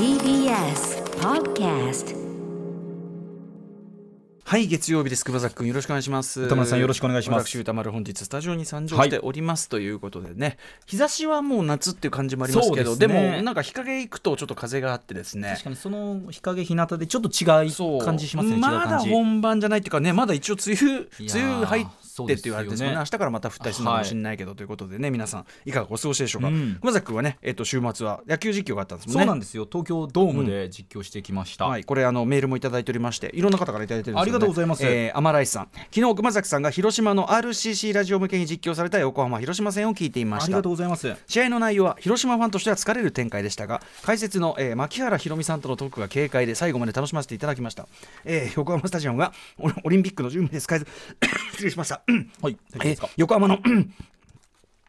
TBS Podcast はい月曜日です。熊崎君よろしくお願いします。歌丸さんよろしくお願いします。私歌丸本日スタジオに参上しております、ということでね日差しはもう夏っていう感じもありますけどで,、ね。もなんか日陰行くとちょっと風があってですね。確かにその日陰日向でちょっと違い感じしますねまだ本番じゃないっていうかねまだ一応梅雨梅雨入ってって言われてですよね。ね明日からまた降ったりするのかもしれないけど、とい。うことでね皆さんいかがお過ごしでしょうか、うん。熊崎君はね、えっと週末は野球実況があったんですもんね。そうなんですよ。東京ドームで実況してきました、はい、これあのメールもいただいておりましていろんな方からいただいてるんですとうございます。えー、アマライスさん。昨日熊崎さんが広島の RCC ラジオ向けに実況された横浜広島戦を聞いていました。ありがとうございます。試合の内容は広島ファンとしては疲れる展開でしたが解説の、えー、牧原宏美さんとのトークが軽快で最後まで楽しませていただきました、えー、横浜スタジアムがオオリンピックの準備で使えず失礼しました。はいえー横浜の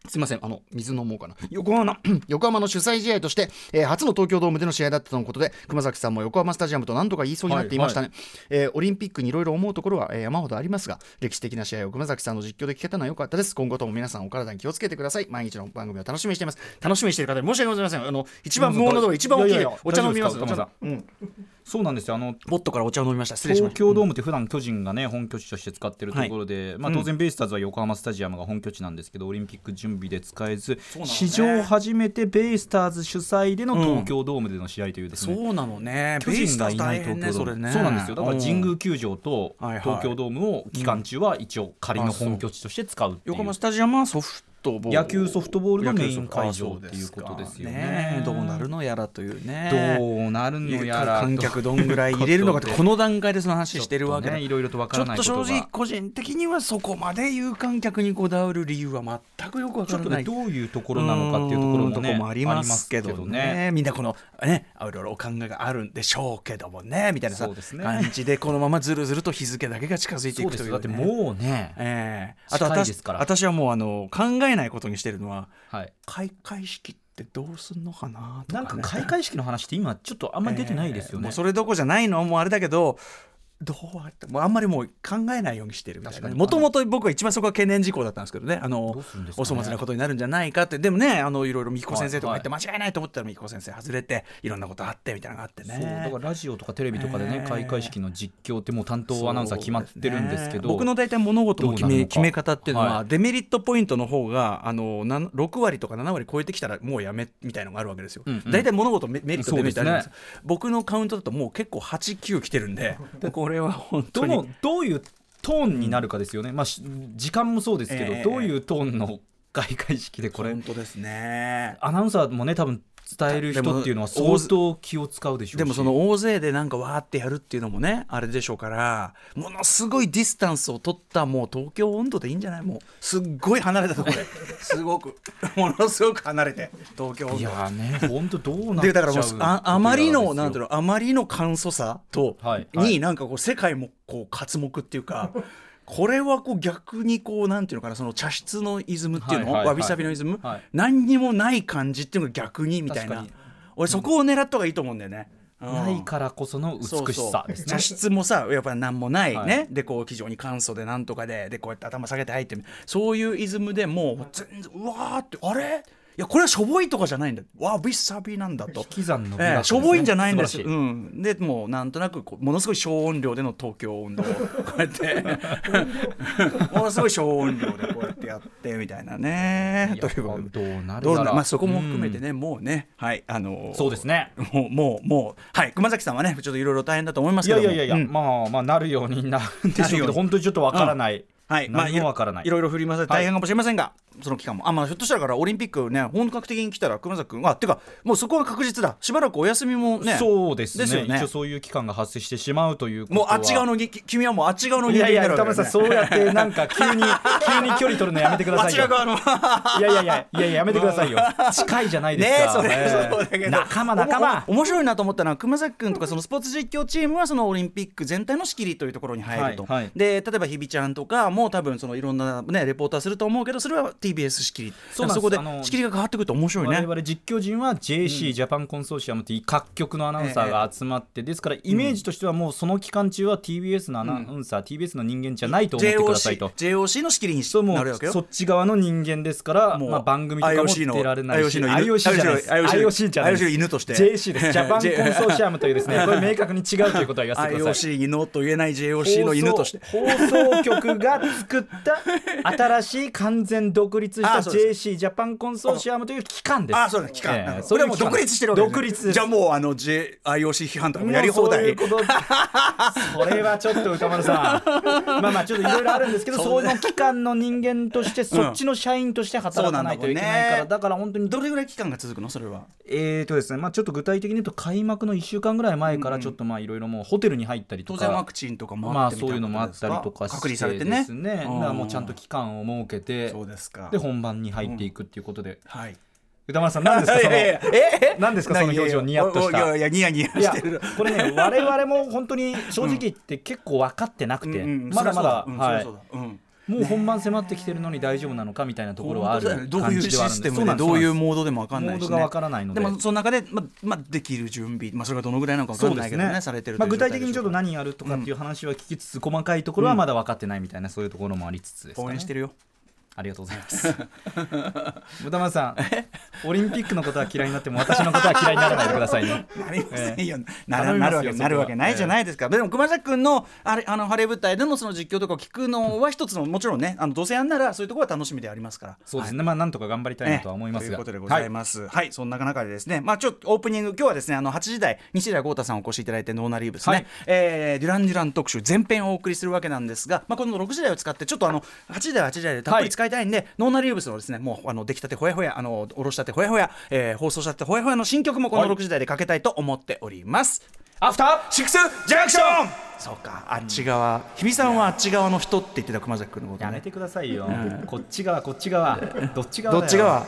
すみません、あの水飲もうかな。横浜の 横浜の主催試合として、えー初の東京ドームでの試合だったとのことで、熊崎さんも横浜スタジアムと何とか言いそうになっていましたね。えーオリンピックにいろいろ思うところは、えー山ほどありますが、歴史的な試合を熊崎さんの実況で聞けたのは良かったです。今後とも皆さんお体に気をつけてください。毎日の番組を楽しみにしています。楽しみにしている方に申し訳ございません。あの一番無音のところ、一番大きいお茶飲みます。お茶うん、そうなんですよ。あのボットからお茶を飲みました。東京ドームって普段巨人がね本拠地として使ってるところで、まあ、当然ベイスターズは横浜スタジアムが本拠地なんですけどオリンピック準備で使えず、ね。史上初めてベイスターズ主催での東京ドームでの試合というですね、そうなのね。巨人がいない東京ドーム、ね。そうなんですよ。だから神うん。宮球場とはいはい。東京ドームを期間中は一応仮の本拠地として使う横浜スタジアムはソフトボール。野球ソフトボールのメイン会場っていうことですよね。ねどうなるのやらというね。どうなるのやらと。観客どんぐらい入れるのかって この段階でその話してるわけだ。ちょっとねいろいろとわかちょっらないことが。と正直個人的にはそこまで有観客にこだわる理由は全くよくわちょっとからないねどういうところなのかっていうところもとこもありますけどね。みんなこのねいろいろお考えがあるんでしょうけどもねみたいな感じでこのままずるずると日付だけが近づいていくというだってもうね、ええ。あと私私はもうあの考えないことにしてるのははい、開会式ってどうすんのかなとか、ね、なんか開会式の話って今ちょっとあんまり出てないですよね、えーもうそれどころじゃないのもうあれだけどどうやってもうあんまりもう考えないようにしてるみたいなもともと僕は一番そこが懸念事項だったんですけどね。あのね。お粗末なことになるんじゃないかって。でもねあのいろいろみきこ先生とか言って間違いないと思ったらみきこ先生外れていろんなことあってみたいなのがあってね。だからラジオとかテレビとかでね、えー。開会式の実況ってもう担当アナウンサー決まってるんですけど。ね。僕の大体物事の決め決め方っていうのは、はい。デメリットポイントの方があのな6割とか7割超えてきたらもうやめみたいのがあるわけですよ、うんうん。大体物事メメリットデメリットあるんです。そう僕のカウントだともう結構89来てるんで。これは本当にどのどういうトーンになるかですよね、まあし時間もそうですけど、えーどういうトーンの開会式でこれ。本当ですね。アナウンサーもね多分伝える人っていうのは相当気を使うでしょうし。でもその大勢でなんかわーってやるっていうのもねあれでしょうからものすごいディスタンスを取ったもう東京温度でいいんじゃない？もうすっごい離れたところで。すごくものすごく離れて東京温度。いやーね本当どうなっちゃだからもうああまりのなんていうのあまりの簡素さと、はい。はい。になんかこう世界もこう刮目っていうかこれはこう逆にこうなんていうのかなその茶室のイズムっていうの、わびさびのイズム、はい。何にもない感じっていうのが逆にみたいな。俺そこを狙った方がいいと思うんだよね。うん。ないからこその美しさね。茶室もさやっぱり何もないね、はい。でこう非常に簡素でなんとかででこうやって頭下げて入ってみそういうイズムでもう全然うわーってあれ？いやこれはしょぼいとかじゃないんだ。わびさびなんだと。引き算の美えしょぼいんじゃないんですうん、でもうなんとなくこうものすごい小音量での東京温度をこうやって。ものすごい小音量でこうやってやってみたいなね。ということで。どうなるまあそこも含めてね、もうねはいあのーそうですね。もうもうもうはい熊崎さんはねちょっといろいろ大変だと思いますいけどいやいやいや、うん。まあまあなるようになるんでしょうけど本当にちょっとわからない、はい、まあ、何もわからない。いろいろ振り回されて大変かもしれませんが、その期間も、あ、まあ、ひょっとしたらからオリンピックね、本格的に来たら、熊崎君、あ、てか、もうそこは確実だ、しばらくお休みもね、そうですね。ね。一応そういう期間が発生してしまうというもうあっち側のぎ、君はもうあっち側のいやいや人間になるわけ歌丸さんそうやってなんか急に 急に距離取るのやめてくださいよ。ち側の。いやいやいやいやいややめてくださいよ。近いじゃないですか。ねそれ、ええ。そうだけど。仲間仲間。面白いなと思ったのは熊崎君とかそのスポーツ実況チームはそのオリンピック全体の仕切りというところに入ると、はいはい。で例えば日比ちゃんとかもも多分そのいろんなねレポーターすると思うけどそれは TBS 仕切りそうそこで仕切りが変わってくると面白いね。我々実況陣は JC、ジャパンコンソーシアムという各局のアナウンサーが集まって、ですからイメージとしてはもうその期間中は TBS のアナウンサー、TBS の人間じゃないと思ってくださいと。JOC の仕切りにそうもそっち側の人間ですから、もうまあ、番組とかも出られないし IOC の犬 IOC じゃないです。IOC じゃないです。IOC 犬として。JC です。ジャパンコンソーシアムというですねこれ明確に違うということは言わせてください。IOC 犬と言えない JOC の犬として。放送放送局が作った新しい完全独立した JC ジャパンコンソーシアムという機関です。あそうだ機関、えそれはもう独立してるわけですね。独立。ですじゃあもうあの J IOC 批判とかもやり放題もうそういうこと それはちょっと歌丸さん。まあまあちょっといろいろあるんですけどその機関の人間としてそっちの社員として働かないといけないから、だから本当にどれぐらい期間が続くの？それは。えーとですねまあちょっと具体的に言うと開幕の1週間ぐらい前からちょっとまあいろいろもうホテルに入ったりとか。当然ワクチンとかもまああってみたいなそういうのもあったりとかして隔離されてねですね。だからもうちゃんと期間を設けてそうですか。で本番に入っていくっていうことで、はい。歌丸さん何ですか？そのえ 何ですか？その表情ニヤッとした。いやいやニヤニヤしてる。これね我々も本当に正直言って結構分かってなくて、まだまだ、はいもう本番迫ってきてるのに大丈夫なのかみたいなところはあるね。どういうシステムでどういうモードでも分かんないし、ね、モードが分からないので。でもその中で、ままできる準備、まあ、それがどのぐらいなのか分かそうんですないけどねね。されてるまあ、具体的にちょっと何やるとかっていう話は聞きつつ、細かいところはまだ分かってないみたいなそういうところもありつつですかね。応援してるよありがとうございます。豚丸さん、オリンピックのことは嫌いになっても私のことは嫌いにならないでくださいね。なりませんよ、ななるわけなるわけないじゃないですか、でも熊崎君のあれあの晴れ舞台でのその実況とかを聞くのは一つのもちろんねあのどうせやんならそういうところは楽しみでありますから。そうですね、まあなんとか頑張りたいなとは思いますが。ということでございます。はい、そんな中でですね、まあちょっとオープニング、今日はですね、あの8時台、西田豪太さんお越しいただいて、ノーナリーブスね、はい。えーデュラン・デュラン特集、全編をお送りするわけなんですが、まあこの6時台を使って、ちょっとあの8時台は8時台でたっぷり使いたいんで、ノーナリーブスのですね、もうあの出来たてほやほや、あのおろしたてほやほや、えー放送したてほやほやの新曲もこのはい。6時台でかけたいと思っております。アフターシックスジャンクションそうか、あっち側、日比さんはあっち側の人って言ってた熊崎君のことね。やめてくださいよ。こっち側、こっち側。どっち側どっち側？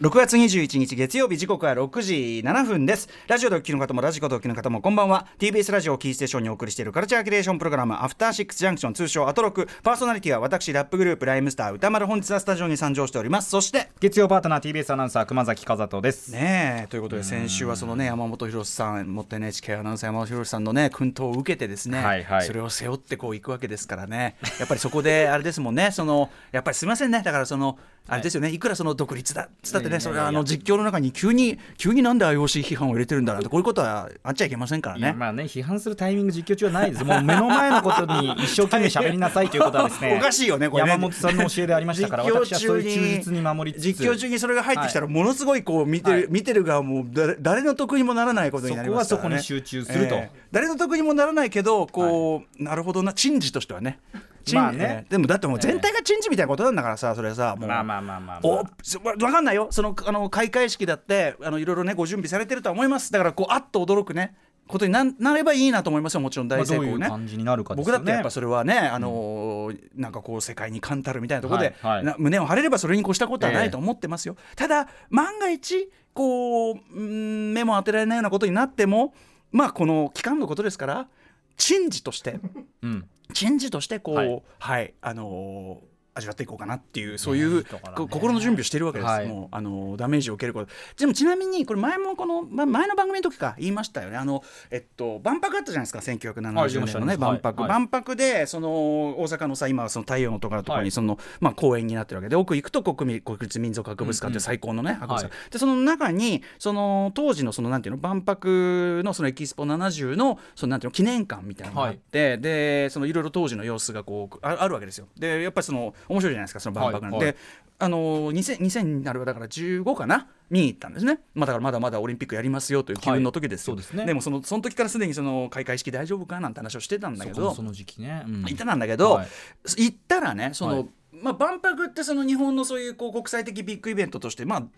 6月21日月曜日時刻は6時7分です。ラジオでお聞きの方もラジコでお聞きの方もこんばんは。TBS ラジオをキーステーションにお送りしているカルチャーキュレーションプログラムアフターシックスジャンクション通称アトロク。パーソナリティは私ラップグループライムスター宇多丸本日はスタジオに参上しております。そして月曜パートナー TBS アナウンサー熊崎風斗です。ねえということで先週はそのね山本博さん元 NHK アナウンサー山本博さんのね薫陶を受けてですね、はいはい。それを背負ってこう行くわけですからね。やっぱりそこであれですもんねそのやっぱりすみませんね。だからそのあれですよね、い、くらその独立だっつったってねそれはあの実況の中に急に急になんで IOC 批判を入れてるんだなんてこういうことはあっちゃいけませんからね。まあね批判するタイミング実況中はないです。もう目の前のことに一生懸命喋りなさいということはですね。おかしいよねこれね。山本さんの教えでありましたから、私はそういう忠実に守りつつ。実況中にそれが入ってきたらものすごいこう見てる、はい。見てる側も誰誰の得にもならないことになりますから、ね、そこはそこに集中すると。誰の得にもならないけどこう、なるほどな珍事としてはね珍まあね。えーでもだってもう全体が珍事みたいなことなんだからさそれはさもう。まあまあまあまあまあ。おそわわかんないよ。そのあの開会式だってあのいろいろねご準備されてるとは思います。だからこうあっと驚くね。ことになんなればいいなと思いますよ。もちろん大成功ね、う感じになるかです僕。だってやっぱそれはね、あのーなんかこう世界に冠たるみたいなところで、はいはい。な胸を張れればそれに越したことはなええいと思ってますよ、ただ万が一こううん目も当てられないようなことになってもまあこの期間のことですから珍事としてうん。珍事としてこうははいい、あのー味わっていこうかなっていうそういう、心の準備をしているわけです、はい。もうあのダメージを受けること。でもちなみにこれ前もこの、ま、前の番組の時か言いましたよね。あのえっと万博あったじゃないですかはい1970言いま年のね。万博、はい万博でその大阪のさ今はその太陽のところとかはいにその、まあ公園になってるわけで奥行くと国民国立民族博物館っていう最高のね、博物館、はいでその中にその当時のそのなんていうの万博のそのエキスポ70のそのなんていうの記念館みたいなのがあって、でそのいろいろ当時の様子がこうああるわけですよ。でやっぱりその面白いじゃないですかその万博なんで、はいはい。あの 2000, 2000になるだから15かな？見に行ったんですね、まあ、だからまだまだオリンピックやりますよという機運の時ですよ、はいそうですね。でもそのその時からすでにその開会式大丈夫か？なんて話をしてたんだけどそこの時期ね。うん。言ってたんだけど、はい。行ったらねその、はい。まあ、万博ってその日本のそういうこう国際的ビッグイベントとして、まあ、ん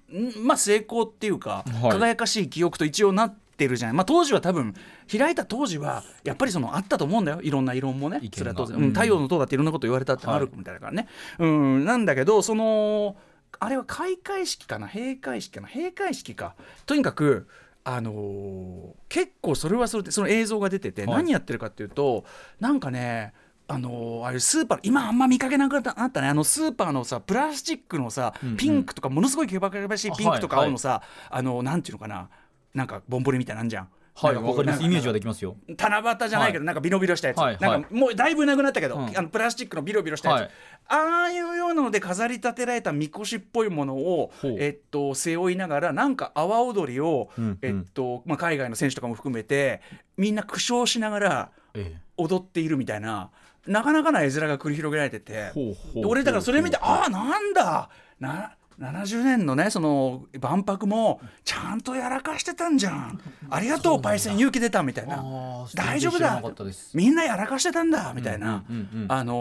まあ成功っていうか、はい。輝かしい記憶と一応なってるじゃない、まあ、当時は多分開いた当時はやっぱりそのあったと思うんだよ。いろんな異論もね。それは当然、うん。うん太陽の塔だっていろんなこと言われたってあるみたいだからね、うん。なんだけどそのあれは開会式かな？閉会式かな？閉会式か。とにかくあのー結構それはそれでその映像が出てて、はい。何やってるかっていうとなんかねあのああいうスーパー今あんま見かけなくなったね。あのスーパーのさプラスチックのさ、うんうん。ピンクとかものすごいけばけばしいピンクとか青のさ、あのなんていうのかな？なんかボンボリみたいなんじゃん。はいわかります。イメージはできますよ。七夕じゃないけど、なんかビロビロしたやつ、はいなんかもうだいぶなくなったけど、うん。あのプラスチックのビロビロしたやつ、はい。ああいうようなので飾り立てられたみこしっぽいものをえっと、背負いながらなんか阿波踊りを、うんうん。えっとまあ、海外の選手とかも含めてみんな苦笑しながらええ。踊っているみたいななかなかな絵面が繰り広げられてて。ほうほう。で俺だからそれ見てああなんだな70年のねその万博もちゃんとやらかしてたんじゃん。ありがとうパイセン勇気出たみたいな。大丈夫だ。みんなやらかしてたんだみたいな、うんうん。うんうんあの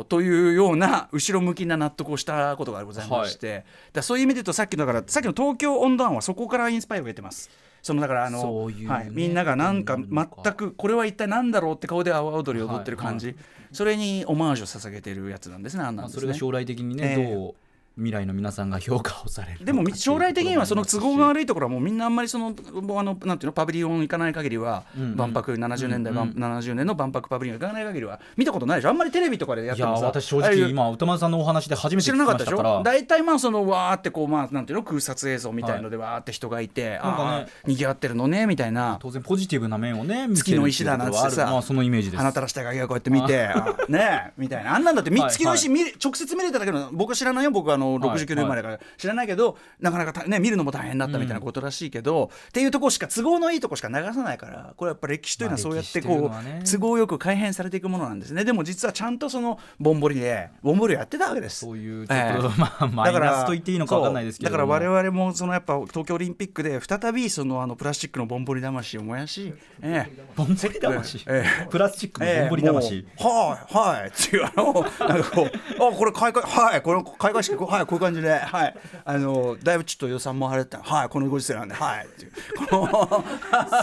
ーというような後ろ向きな納得をしたことがございまして、だからそういう意味で言うとさっきのだからさっきの東京温暖はそこからインスパイアを得てます。そのだからあのね。はい、みんながなんか全くこれは一体何だろうって顔で阿波踊りを踊ってる感じ、それにオマージュを捧げてるやつなんですねあんなんですね。まあそれが将来的にね、ええ。どう未来の皆さんが評価をされるでもみ将来的にはその都合がい悪いところはもうみんなあんまりそのもうあのなんていうのパビリオン行かない限りは万博70年代、うん。うん。70年の万博パビリオン行かない限りは見たことないでしょ？あんまりテレビとかでやってもさ。や私正直今歌丸さんのお話で初めて知らなかったでしょ？大体まあそのわーってこうまあなんていうの空撮映像みたいのでわーって人がいて、なんかねああにぎわってるのねみたいな。当然ポジティブな面をね月の石だなってさまあそのイメージです。鼻垂らしたがこうやって見て。あ ねえみたいな。あんなんだって月の石見れ直接見れただけの僕は知らないよ僕はあのはい69年生まれだから知らないけどなかなかたね見るのも大変だったみたいなことらしいけど、っていうところしか都合のいいとこしか流さないからこれやっぱ歴史というのはそうやってこう都合よく改変されていくものなんですね。でも実はちゃんとそのぼんぼりでぼんぼりをやってたわけです。そういうちょええ。っと、まあマイナスと言っていいのか分かんないですけど。だから我々もそのやっぱ東京オリンピックで再びそのあのプラスチックのぼんぼり魂を燃やし、ええ。ボンボリ魂、えプラスチックのボンボリ魂、はいはいっていうあのなんかこうあこれ開会はいこれ開会式はいこういう感じではい。あのだいぶちょっと予算も払ってはいこのご時世なんではい。っていうこ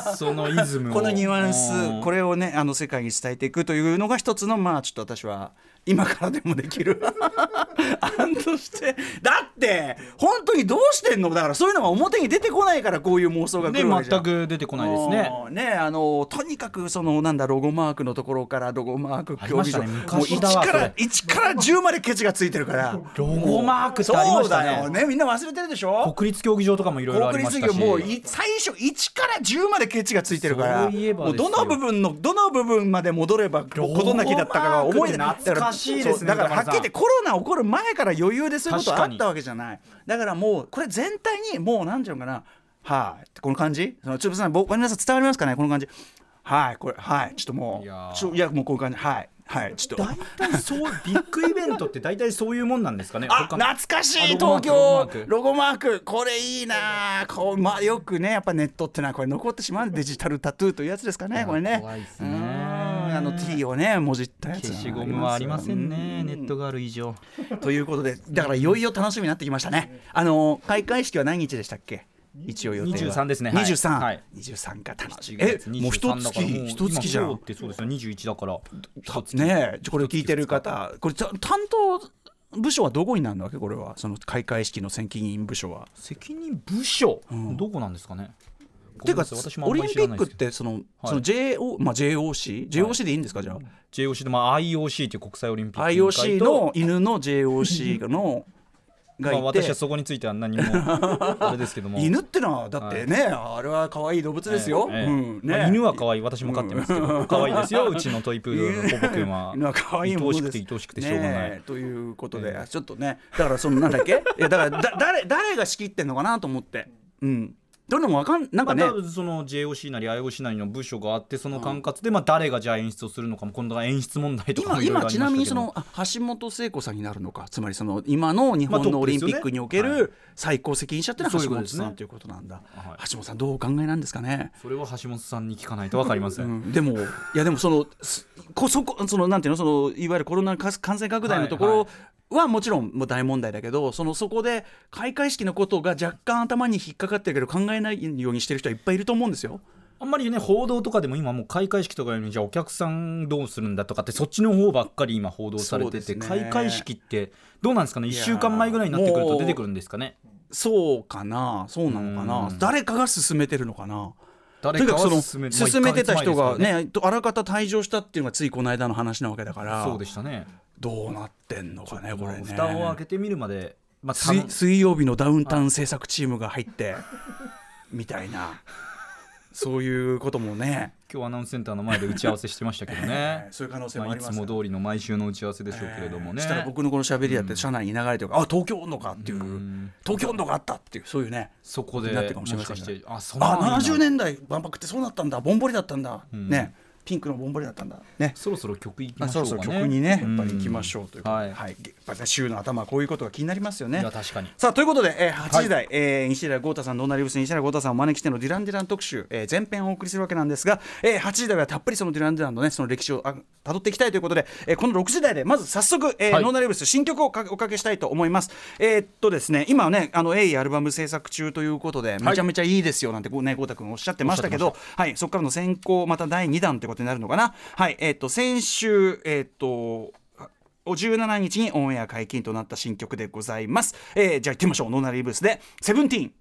のそのイズムを。このニュアンスうん。これをねあの世界に伝えていくというのが一つのまあちょっと私は今からでもできる。案として。だって本当にどうしてんの？だからそういうのが表に出てこないからこういう妄想が来でるわけ全く出てこないですね。うんねあのとにかくそのなんだロゴマークのところからロゴマーク競技場、ねもう昔だわ1からそれ。1から10までケチがついてるから。ロゴマークってありましたね。そうだよね。みんな忘れてるでしょ？国立競技場とかもいろいろあり国ましたし。立業もうい最初1から10までケチがついてるからもうどの部分のどの部分まで戻れば事なきだったかが思い出ロゴマークって懐かしいですねだからはっきり言ってコロナ起こる前から余裕でそういうことあったわけじゃない。だからもうこれ全体にもうなんていうのかな。はい。ってこの感じ？そのちょっとさ僕皆さん伝わりますかね？この感じ。はいこれはい。ちょっともういやもうこういう感じ。はい。はい。ちょっと。大体そう ビッグイベントって大体そういうもんなんですかね？あ懐かしい東京。ロゴマーク。これいいな。こう、まあ、よくねやっぱネットってのはこれ残ってしまうデジタルタトゥーというやつですかねこれね。怖いっすね。うんあの T をねもじったやつ消しゴムはありませんね。ネットががある以上。ということでだからいよいよ楽しみになってきましたね。あの開会式は何日でしたっけ？一応予定は。23ですね。はい。23、はい。23が楽しみ。7え月もう一23だ月一月じゃん。ってそうですよ。21だからねえこれ聞いてる方これた担当部署はどこになるわけ？これは。その開会式の責任部署は。責任部署、どこなんですかね？ていうかオリンピックってその,、その JO まあ JOC JOC でいいんですかじゃあ、JOC で、まあ、IOC という国際オリンピック IOC と。の犬の JOC の がまあ、私はそこについては何もあれですけども。犬ってのはだってね、あれは可愛い動物ですよ、ええうんね。まあ犬は可愛い私も飼ってますけど、可愛いですようちのトイプードルのポポ君は。可愛いものです。愛おしくて愛おしくてしょうがない、ねえということで、ちょっとねだからそのなんだっけ？いやだからだ誰誰が仕切ってんのかなと思って。うんどれもわかんなんまあ、かね、多分その JOC なり IOC なりの部署があってその管轄でまあ誰がじゃあ演出をするのかも今度は演出問題とか今もいろいろありましたけど。今ちなみにそのあ橋本聖子さんになるのか。つまりその今の日本のオリンピックにおける最高責任者ってのは橋本さんということなんだ、はい。橋本さんどうお考えなんですかね。それは橋本さんに聞かないと分かりません、うん、でもいやでもそのすこそこそのなんていうのそのいわゆるコロナ感染拡大のところはもちろんもう大問題だけどそのそこで開会式のことが若干頭に引っかかってるけど考えないようにしてる人はいっぱいいると思うんですよ。あんまりね報道とかでも今もう開会式とかよりじゃあお客さんどうするんだとかってそっちの方ばっかり今報道されてて、ね。開会式ってどうなんですかね？1週間前ぐらいになってくると出てくるんですかね？そうかな。そうなのかな。うん。誰かが進めてるのかな。誰かそのは進めてた人がねとあらかた退場したっていうのがついこの間の話なわけだからそうでしたね。どうなってんのかねこれね。蓋を開けてみるまでまあ水水曜日のダウンタウン制作チームが入ってみたいな。そういうこともね。今日アナウンスセンターの前で打ち合わせしてましたけどね。そういう可能性もまあいつありますも通りの毎週の打ち合わせでしょうけれどもね、したら僕のこの喋りだって社内に流れてるから、あ東京温度かっていう。東京温度があったっていうそういうねそこでなってるかもしれませんあそあなんだ。70年代万博ってそうだったんだ。ボンボリだったんだ、ねピンクのボンボリだったんだ。ね。そろそろ曲いきましょかね。そうろそろ曲にねやっぱりうん行きましょうということで、はい。はい、やっぱりね週の頭はこういうことが気になりますよね。いや確かに。さあということで、えー、8時台、えー西寺豪太さんドーナリブス西寺豪太さんをお招きしてのデュラン・デュラン特集、えー、前編をお送りするわけなんですが、えー、8時台はたっぷりそのデュラン・デュランのねその歴史をあ辿っていきたいということで、えー、この6時台でまず早速、えーはい。ノーナリブス新曲をかおかけしたいと思います。えーっとですね今はねあの A アルバム制作中ということでめちゃめちゃいいですよなんてこうね豪太君おっしゃってましたけどはい。そこからの先行また第2弾ってことになるのかな？はいえーっと先週えーっとお17日にオンエア解禁となった新曲でございます。えーじゃあ行ってみましょう。ノーナリーブスでセブンティーン。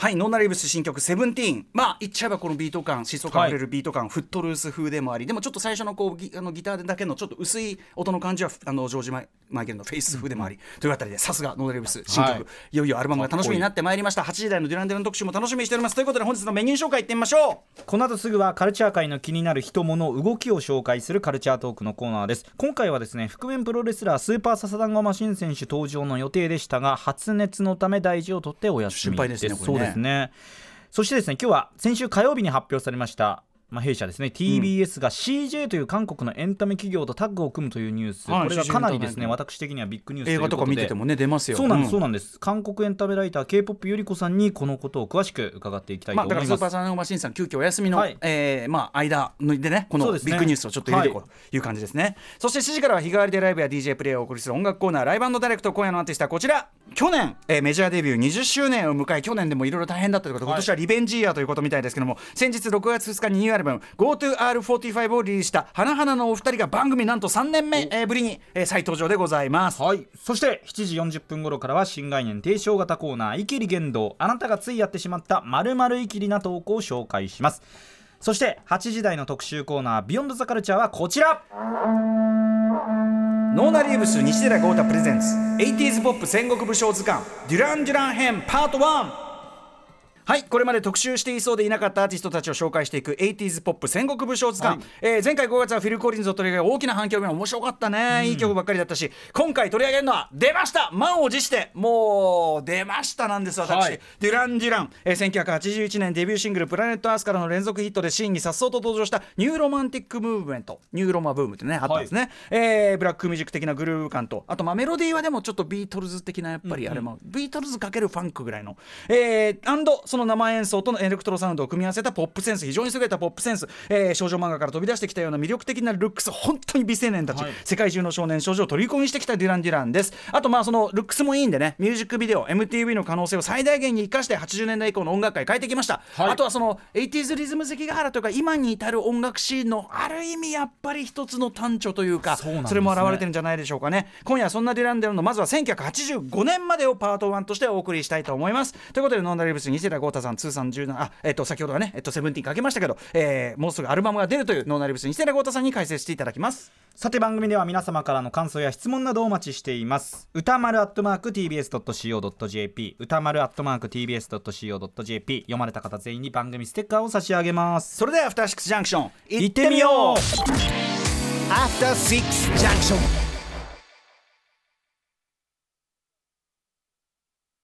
はい、ノーナリーブス新曲「セブンティーン。まあ言っちゃえばこのビート感疾走感あふれるビート感、フットルース風でもあり。でもちょっと最初のこうギあのギターだけのちょっと薄い音の感じはあのジョージマイ・マイケルのフェイス風でもあり、というあたりでさすがノーナリーブス新曲、はい。い、よいよアルバムが楽しみになってまいりました。8時台のデュランデュランの特集も楽しみにしております。ということで本日のメニュー紹介いってみましょう。この後すぐはカルチャー界の気になる人物動きを紹介するカルチャートークのコーナーです。今回はですね覆面プロレスラースーパーササダンゴマシン選手登場の予定でしたが発熱のため大事を取ってお休み心配ですねねそうですね。そしてですね今日は先週火曜日に発表されましたまあ、弊社ですね。TBS が CJ という韓国のエンタメ企業とタッグを組むというニュース、はいこれがかなりですね私的にはビッグニュース映画とか見ててもね出ますよ。そうなんです、そううなんです。韓国エンタメライター k p o p ゆり子さんにこのことを詳しく伺っていきたいとまあ、思います、だからスーパーサナゴマシンさん急遽お休みの、はい。えーまあ、間でねこのビッグニュースをちょっと入れていこうとい。う感じですね、そして7時からは日替わりでライブや DJ プレイをお送りする音楽コーナーライブダイレクト今夜のアーティストはこちら。去年、えーメジャーデビュー20周年を迎え去年でもいろいろ大変だったということで、今年はリベンジイヤーということみたいですけども先日6月2日にニューアルバム GoToR45 をリリースした花々のお二人が番組なんと3年目、えーぶりに、えー再登場でございます。はい、そして7時40分頃からは新概念提唱型コーナー「イキリ言動」あなたがついやってしまったまるイキリな投稿を紹介します。そして8時台の特集コーナー「ビヨンドザカルチャーはこちら。ノーナリーブス西寺豪太プレゼンツ 80s ポップ戦国武将図鑑デュラン・デュラン編パート1はいこれまで特集していそうでいなかったアーティストたちを紹介していく 80s ポップ戦国武将図鑑、えー前回5月はフィル・コリンズを取り上げ大きな反響が面白かったね、いい曲ばっかりだったし今回取り上げるのは出ました。満を持してもう出ましたなんです私、はい。デュラン・デュラン、えー1981年デビューシングル「プラネット・アース」からの連続ヒットでシーンにさっそうと登場したニューロマンティック・ムーブメント。ニューロマブームってねあったんですね、えーブラックミュージック的なグルーヴ感とあとまあメロディーはでもちょっとビートルズ的なやっぱりあれも、ビートルズかけるファンクぐらいの。えー、 and その生演奏とのエレクトロサウンドを組み合わせたポップセンス非常に優れたポップセンス、えー少女漫画から飛び出してきたような魅力的なルックス本当に美青年たち、はい。世界中の少年少女を虜にしてきたデュラン・デュランです。あとまあそのルックスもいいんでねミュージックビデオ MTV の可能性を最大限に生かして80年代以降の音楽界変えてきました、はい。あとはその 80s リズム関ヶ原というか今に至る音楽シーンのある意味やっぱり一つの端緒というかそね。れも現れてるんじゃないでしょうかね。今夜はそんなデュラン・デュランのまずは1985年までをパート1としてお送りしたいと思います。ということでノーナリーブス西寺郷太さん通算17あえっと先ほどはねえっとセブンティーンかけましたけど、えーもうすぐアルバムが出るというノーナリーブス西寺郷太さんに解説していただきます。さて番組では皆様からの感想や質問などをお待ちしています。歌丸アットマーク TBS.CO.JP 歌丸アットマーク TBS.CO.JP 読まれた方全員に番組ステッカーを差し上げます。それではアフターシックスジャンクション行ってみよう。After Six Junction